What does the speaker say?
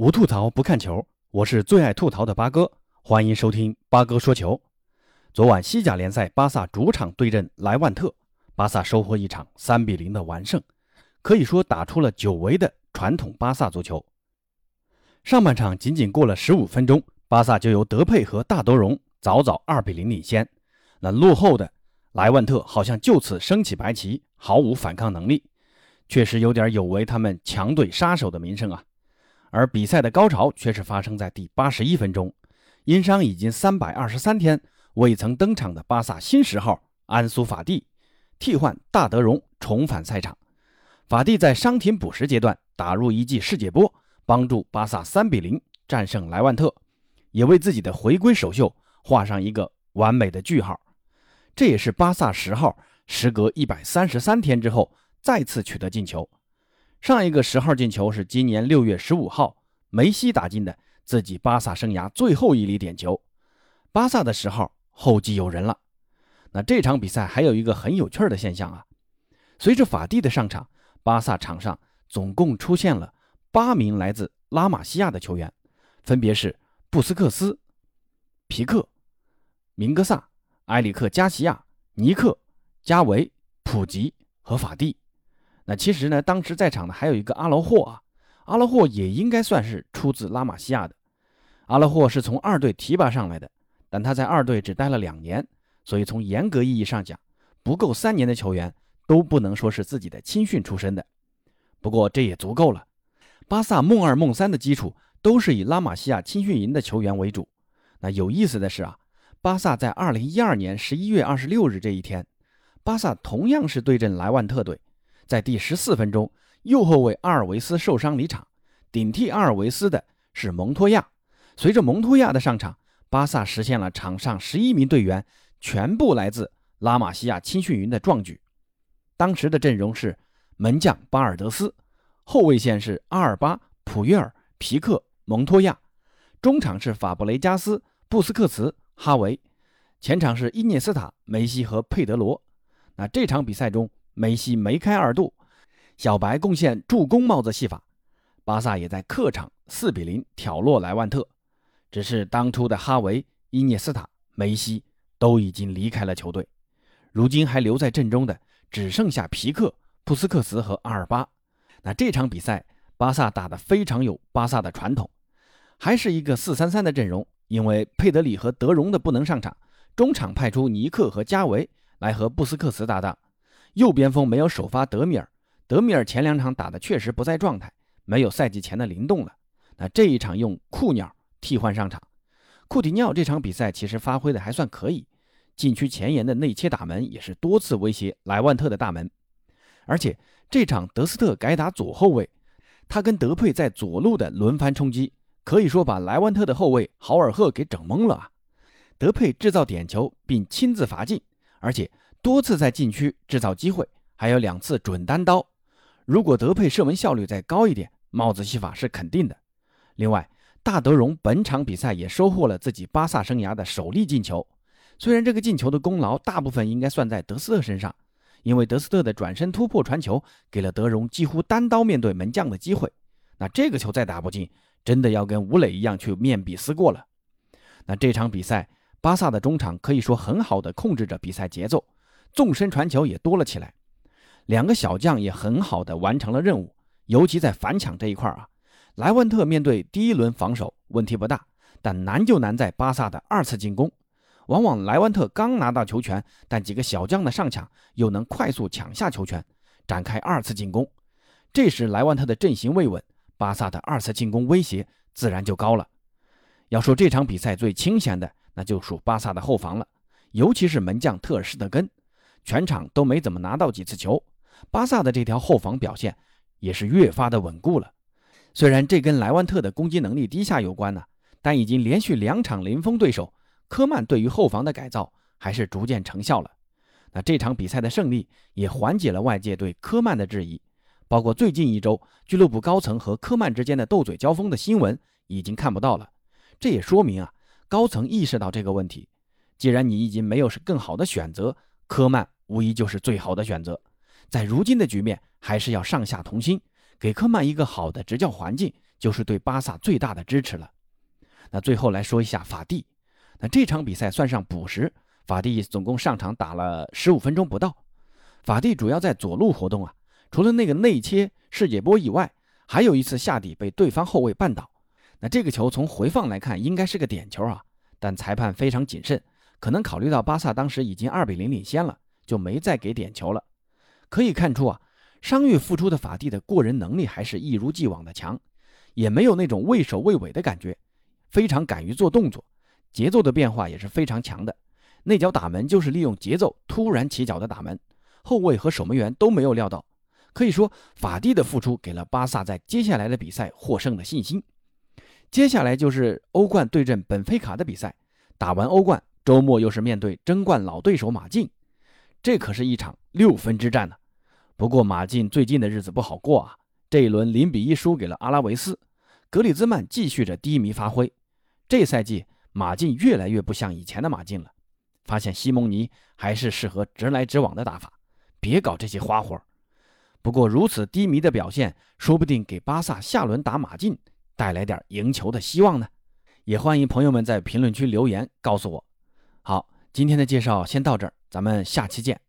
无吐槽不看球，我是最爱吐槽的八哥，欢迎收听八哥说球。昨晚西甲联赛，巴萨主场对阵莱万特，巴萨收获一场三比零的完胜，可以说打出了久违的传统巴萨足球。上半场仅仅过了十五分钟，巴萨就由德佩和大德容早早二比零领先，那落后的莱万特好像就此升起白旗，毫无反抗能力，确实有点有违他们强队杀手的名声啊。而比赛的高潮却是发生在第八十一分钟，因伤已经三百二十三天未曾登场的巴萨新十号安苏法蒂替换大德容重返赛场。法蒂在伤停补时阶段打入一记世界波，帮助巴萨三比零战胜莱万特，也为自己的回归首秀画上一个完美的句号。这也是巴萨十号时隔一百三十三天之后再次取得进球。上一个十号进球是今年六月十五号梅西打进的自己巴萨生涯最后一粒点球。巴萨的十号后继有人了。那这场比赛还有一个很有趣的现象啊，随着法蒂的上场，巴萨场上总共出现了八名来自拉玛西亚的球员，分别是布斯克斯、皮克、明格萨、埃里克加西亚、尼克、加维、普吉和法蒂。那其实呢，当时在场的还有一个阿劳霍啊，阿劳霍也应该算是出自拉玛西亚的。阿劳霍是从二队提拔上来的，但他在二队只待了两年，所以从严格意义上讲，不够三年的球员都不能说是自己的青训出身的。不过这也足够了。巴萨梦二梦三的基础都是以拉玛西亚青训营的球员为主。那有意思的是啊，巴萨在二零一二年十一月二十六日这一天，巴萨同样是对阵莱万特队。在第十四分钟，右后卫阿尔维斯受伤离场，顶替阿尔维斯的是蒙托亚。随着蒙托亚的上场，巴萨实现了场上十一名队员全部来自拉玛西亚青训营的壮举。当时的阵容是门将巴尔德斯，后卫线是阿尔巴、普约尔、皮克、蒙托亚，中场是法布雷加斯、布斯克茨、哈维，前场是伊涅斯塔、梅西和佩德罗。那这场比赛中。梅西梅开二度，小白贡献助攻帽子戏法，巴萨也在客场四比零挑落莱万特。只是当初的哈维、伊涅斯塔、梅西都已经离开了球队，如今还留在阵中的只剩下皮克、布斯克茨和阿尔巴。那这场比赛，巴萨打得非常有巴萨的传统，还是一个四三三的阵容。因为佩德里和德容的不能上场，中场派出尼克和加维来和布斯克茨搭档。右边锋没有首发德米尔，德米尔前两场打的确实不在状态，没有赛季前的灵动了。那这一场用库鸟替换上场，库蒂尼奥这场比赛其实发挥的还算可以，禁区前沿的内切打门也是多次威胁莱万特的大门。而且这场德斯特改打左后卫，他跟德佩在左路的轮番冲击，可以说把莱万特的后卫豪尔赫给整懵了啊！德佩制造点球并亲自罚进，而且。多次在禁区制造机会，还有两次准单刀。如果德佩射门效率再高一点，帽子戏法是肯定的。另外，大德容本场比赛也收获了自己巴萨生涯的首粒进球。虽然这个进球的功劳大部分应该算在德斯特身上，因为德斯特的转身突破传球给了德容几乎单刀面对门将的机会。那这个球再打不进，真的要跟吴磊一样去面壁思过了。那这场比赛，巴萨的中场可以说很好的控制着比赛节奏。纵深传球也多了起来，两个小将也很好的完成了任务，尤其在反抢这一块啊，莱万特面对第一轮防守问题不大，但难就难在巴萨的二次进攻，往往莱万特刚拿到球权，但几个小将的上抢又能快速抢下球权，展开二次进攻，这时莱万特的阵型未稳，巴萨的二次进攻威胁自然就高了。要说这场比赛最清闲的，那就属巴萨的后防了，尤其是门将特尔施特根。全场都没怎么拿到几次球，巴萨的这条后防表现也是越发的稳固了。虽然这跟莱万特的攻击能力低下有关呢，但已经连续两场零封对手，科曼对于后防的改造还是逐渐成效了。那这场比赛的胜利也缓解了外界对科曼的质疑，包括最近一周俱乐部高层和科曼之间的斗嘴交锋的新闻已经看不到了。这也说明啊，高层意识到这个问题。既然你已经没有是更好的选择。科曼无疑就是最好的选择，在如今的局面，还是要上下同心，给科曼一个好的执教环境，就是对巴萨最大的支持了。那最后来说一下法蒂，那这场比赛算上补时，法蒂总共上场打了十五分钟不到。法蒂主要在左路活动啊，除了那个内切世界波以外，还有一次下底被对方后卫绊倒。那这个球从回放来看应该是个点球啊，但裁判非常谨慎，可能考虑到巴萨当时已经二比零领先了，就没再给点球了。可以看出啊，伤愈复出的法蒂的过人能力还是一如既往的强，也没有那种畏首畏尾的感觉，非常敢于做动作，节奏的变化也是非常强的。那脚打门就是利用节奏突然起脚的打门。后卫和守门员都没有料到，可以说法蒂的付出给了巴萨在接下来的比赛获胜的信心。接下来就是欧冠对阵本菲卡的比赛，打完欧冠，周末又是面对争冠老对手马竞，这可是一场六分之战呢。不过马竞最近的日子不好过啊，这一轮零比一输给了阿拉维斯，格里兹曼继续着低迷发挥。这赛季马竞越来越不像以前的马竞了，发现西蒙尼还是适合直来直往的打法。别搞这些花活。不过如此低迷的表现，说不定给巴萨下轮打马竞带来点赢球的希望呢。也欢迎朋友们在评论区留言告诉我。今天的介绍先到这儿，咱们下期见。